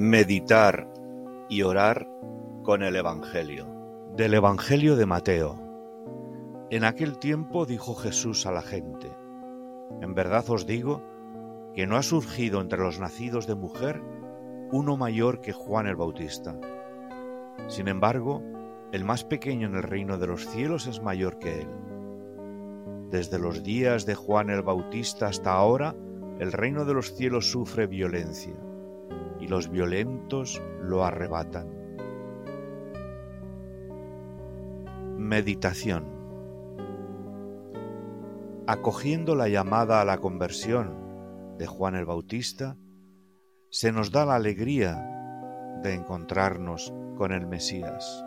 Meditar y orar con el Evangelio. Del Evangelio de Mateo. En aquel tiempo dijo Jesús a la gente, En verdad os digo que no ha surgido entre los nacidos de mujer uno mayor que Juan el Bautista. Sin embargo, el más pequeño en el reino de los cielos es mayor que él. Desde los días de Juan el Bautista hasta ahora, el reino de los cielos sufre violencia, y los violentos lo arrebatan. Meditación Acogiendo la llamada a la conversión de Juan el Bautista, se nos da la alegría de encontrarnos con el Mesías.